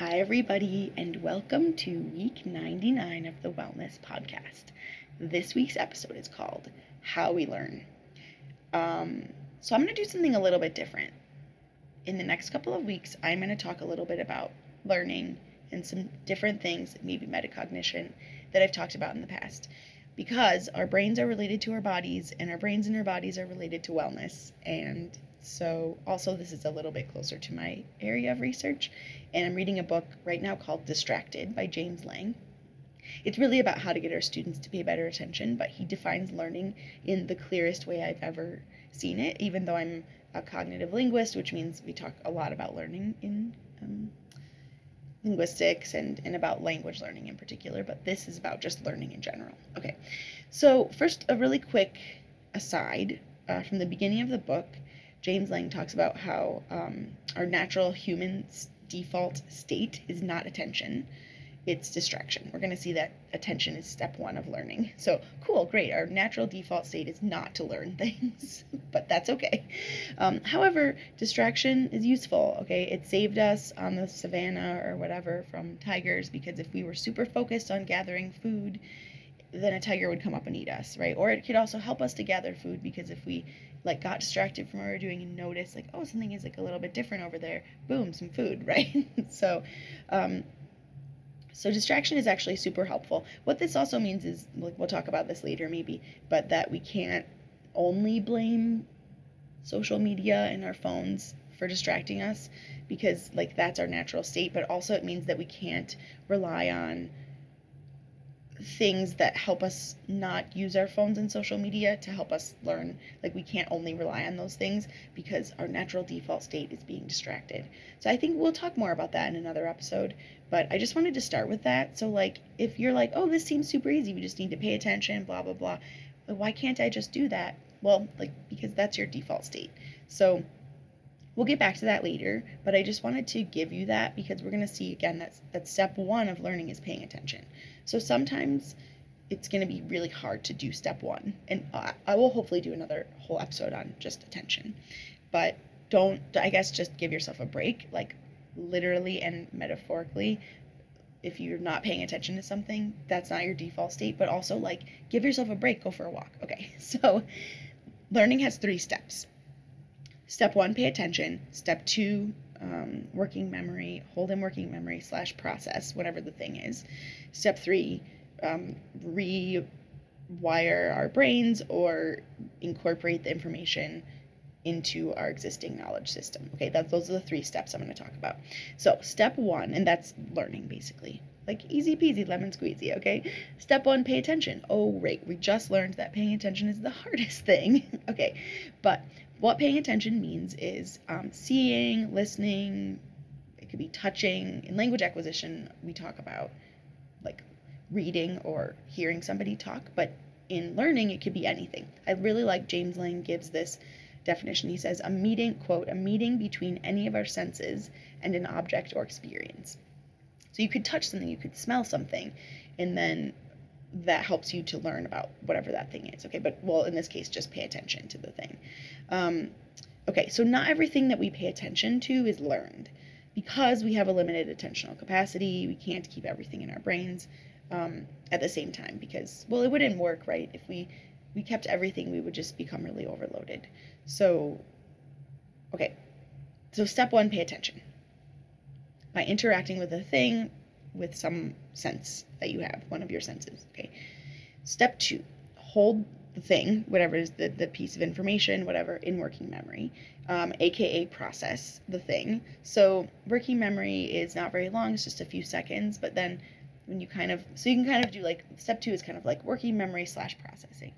Hi, everybody, and welcome to week 99 of the Wellness Podcast. This week's episode is called How We Learn. Um, so, I'm going to do something a little bit different. In the next couple of weeks, I'm going to talk a little bit about learning and some different things, maybe metacognition, that I've talked about in the past. Because our brains are related to our bodies, and our brains and our bodies are related to wellness. And so, also, this is a little bit closer to my area of research. And I'm reading a book right now called Distracted by James Lang. It's really about how to get our students to pay better attention, but he defines learning in the clearest way I've ever seen it, even though I'm a cognitive linguist, which means we talk a lot about learning in um, linguistics and, and about language learning in particular, but this is about just learning in general. Okay, so first, a really quick aside uh, from the beginning of the book. James Lang talks about how um, our natural human default state is not attention, it's distraction. We're going to see that attention is step one of learning. So, cool, great. Our natural default state is not to learn things, but that's okay. Um, however, distraction is useful, okay? It saved us on the savannah or whatever from tigers because if we were super focused on gathering food, then a tiger would come up and eat us, right? Or it could also help us to gather food because if we like got distracted from what we were doing and noticed like oh something is like a little bit different over there boom some food right so um, so distraction is actually super helpful what this also means is like we'll talk about this later maybe but that we can't only blame social media and our phones for distracting us because like that's our natural state but also it means that we can't rely on things that help us not use our phones and social media to help us learn. Like we can't only rely on those things because our natural default state is being distracted. So I think we'll talk more about that in another episode, but I just wanted to start with that. So like if you're like, "Oh, this seems super easy. We just need to pay attention, blah blah blah." But why can't I just do that? Well, like because that's your default state. So We'll get back to that later, but I just wanted to give you that because we're going to see again that that step 1 of learning is paying attention. So sometimes it's going to be really hard to do step 1 and I, I will hopefully do another whole episode on just attention. But don't I guess just give yourself a break like literally and metaphorically if you're not paying attention to something, that's not your default state, but also like give yourself a break, go for a walk. Okay. So learning has 3 steps. Step one, pay attention. Step two, um, working memory, hold in working memory slash process, whatever the thing is. Step three, um, rewire our brains or incorporate the information into our existing knowledge system. Okay, that those are the three steps I'm going to talk about. So, step one, and that's learning basically. Like easy peasy, lemon squeezy, okay? Step one, pay attention. Oh, right, we just learned that paying attention is the hardest thing. okay, but what paying attention means is um, seeing, listening, it could be touching. In language acquisition, we talk about like reading or hearing somebody talk, but in learning, it could be anything. I really like James Lang gives this definition. He says, a meeting, quote, a meeting between any of our senses and an object or experience. So you could touch something, you could smell something, and then that helps you to learn about whatever that thing is. Okay, but well, in this case, just pay attention to the thing. Um, okay, so not everything that we pay attention to is learned. Because we have a limited attentional capacity, we can't keep everything in our brains um, at the same time because, well, it wouldn't work, right? If we, we kept everything, we would just become really overloaded. So, okay, so step one, pay attention. By interacting with a thing, with some sense that you have, one of your senses. Okay. Step two, hold the thing, whatever is the, the piece of information, whatever, in working memory, um, aka process the thing. So working memory is not very long, it's just a few seconds, but then when you kind of, so you can kind of do like, step two is kind of like working memory slash processing.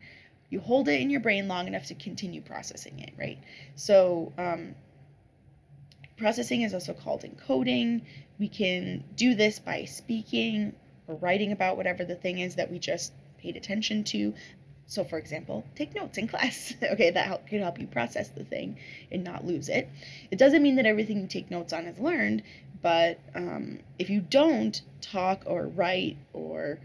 You hold it in your brain long enough to continue processing it, right? So, um, processing is also called encoding. We can do this by speaking or writing about whatever the thing is that we just paid attention to. So, for example, take notes in class. okay, that help, can help you process the thing and not lose it. It doesn't mean that everything you take notes on is learned, but um, if you don't talk or write or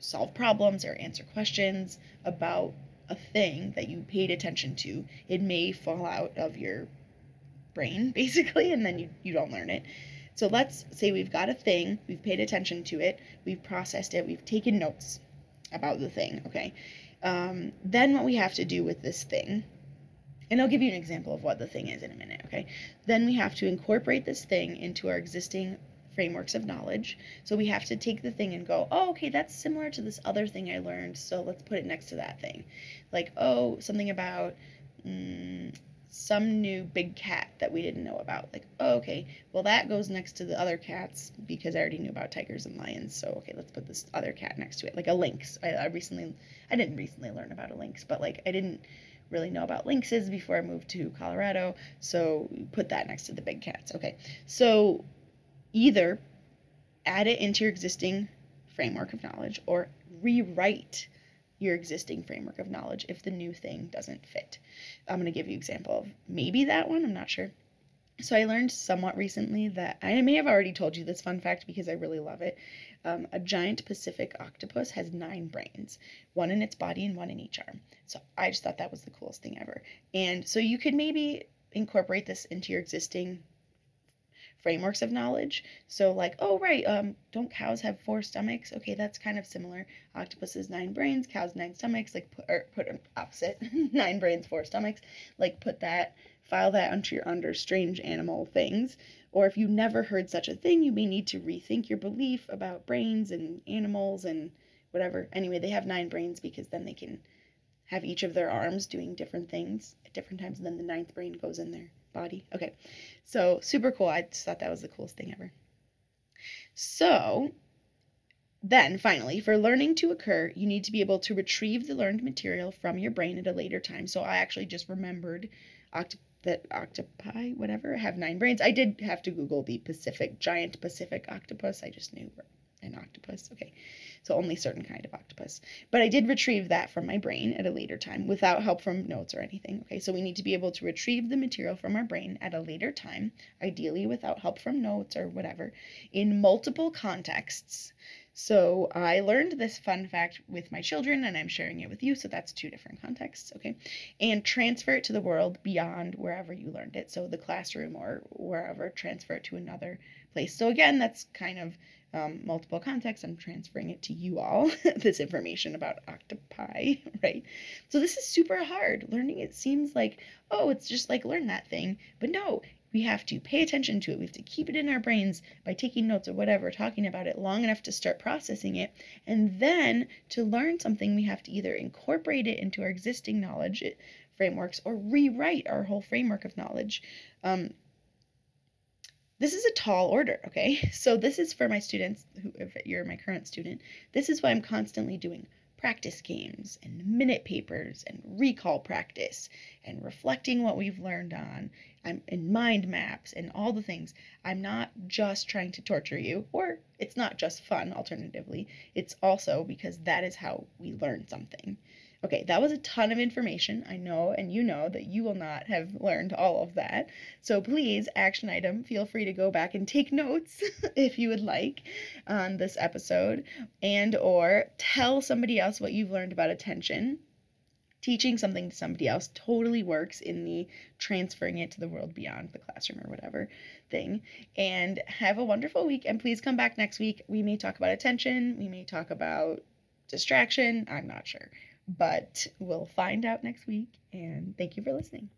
solve problems or answer questions about a thing that you paid attention to, it may fall out of your brain, basically, and then you, you don't learn it. So let's say we've got a thing, we've paid attention to it, we've processed it, we've taken notes about the thing, okay? Um, then what we have to do with this thing, and I'll give you an example of what the thing is in a minute, okay? Then we have to incorporate this thing into our existing frameworks of knowledge. So we have to take the thing and go, oh, okay, that's similar to this other thing I learned, so let's put it next to that thing. Like, oh, something about mm, some new big cat that we didn't know about. Like, oh, okay, well, that goes next to the other cats because I already knew about tigers and lions. So, okay, let's put this other cat next to it, like a lynx. I, I recently, I didn't recently learn about a lynx, but like, I didn't really know about lynxes before I moved to Colorado. So, put that next to the big cats. Okay, so either add it into your existing framework of knowledge or rewrite your existing framework of knowledge if the new thing doesn't fit. I'm going to give you an example of maybe that one, I'm not sure. So I learned somewhat recently that I may have already told you this fun fact because I really love it. Um, a giant Pacific octopus has nine brains, one in its body and one in each arm. So I just thought that was the coolest thing ever. And so you could maybe incorporate this into your existing frameworks of knowledge. So like, oh right, um, don't cows have four stomachs? Okay, that's kind of similar. Octopuses nine brains, cows nine stomachs. Like put or put opposite, nine brains, four stomachs. Like put that, file that onto your under strange animal things. Or if you never heard such a thing, you may need to rethink your belief about brains and animals and whatever. Anyway, they have nine brains because then they can have each of their arms doing different things at different times, and then the ninth brain goes in there body. Okay, so super cool. I just thought that was the coolest thing ever. So, then finally, for learning to occur, you need to be able to retrieve the learned material from your brain at a later time. So, I actually just remembered oct- that octopi, whatever, have nine brains. I did have to Google the Pacific, giant Pacific octopus. I just knew an octopus. Okay. So only certain kind of octopus. But I did retrieve that from my brain at a later time without help from notes or anything. Okay, so we need to be able to retrieve the material from our brain at a later time, ideally without help from notes or whatever, in multiple contexts. So I learned this fun fact with my children and I'm sharing it with you. So that's two different contexts, okay? And transfer it to the world beyond wherever you learned it. So the classroom or wherever, transfer it to another place. So again, that's kind of um, multiple contexts. I'm transferring it to you all, this information about octopi, right? So this is super hard. Learning it seems like, oh, it's just like learn that thing. But no, we have to pay attention to it. We have to keep it in our brains by taking notes or whatever, talking about it long enough to start processing it. And then to learn something, we have to either incorporate it into our existing knowledge frameworks or rewrite our whole framework of knowledge. Um, this is a tall order, okay? So this is for my students, who, if you're my current student, this is why I'm constantly doing practice games and minute papers and recall practice and reflecting what we've learned on I'm in mind maps and all the things. I'm not just trying to torture you, or it's not just fun, alternatively. It's also because that is how we learn something. Okay, that was a ton of information. I know, and you know that you will not have learned all of that. So please, action item, feel free to go back and take notes if you would like on this episode and or tell somebody else what you've learned about attention. Teaching something to somebody else totally works in the transferring it to the world beyond the classroom or whatever thing. And have a wonderful week. And please come back next week. We may talk about attention, we may talk about distraction. I'm not sure but we'll find out next week. And thank you for listening.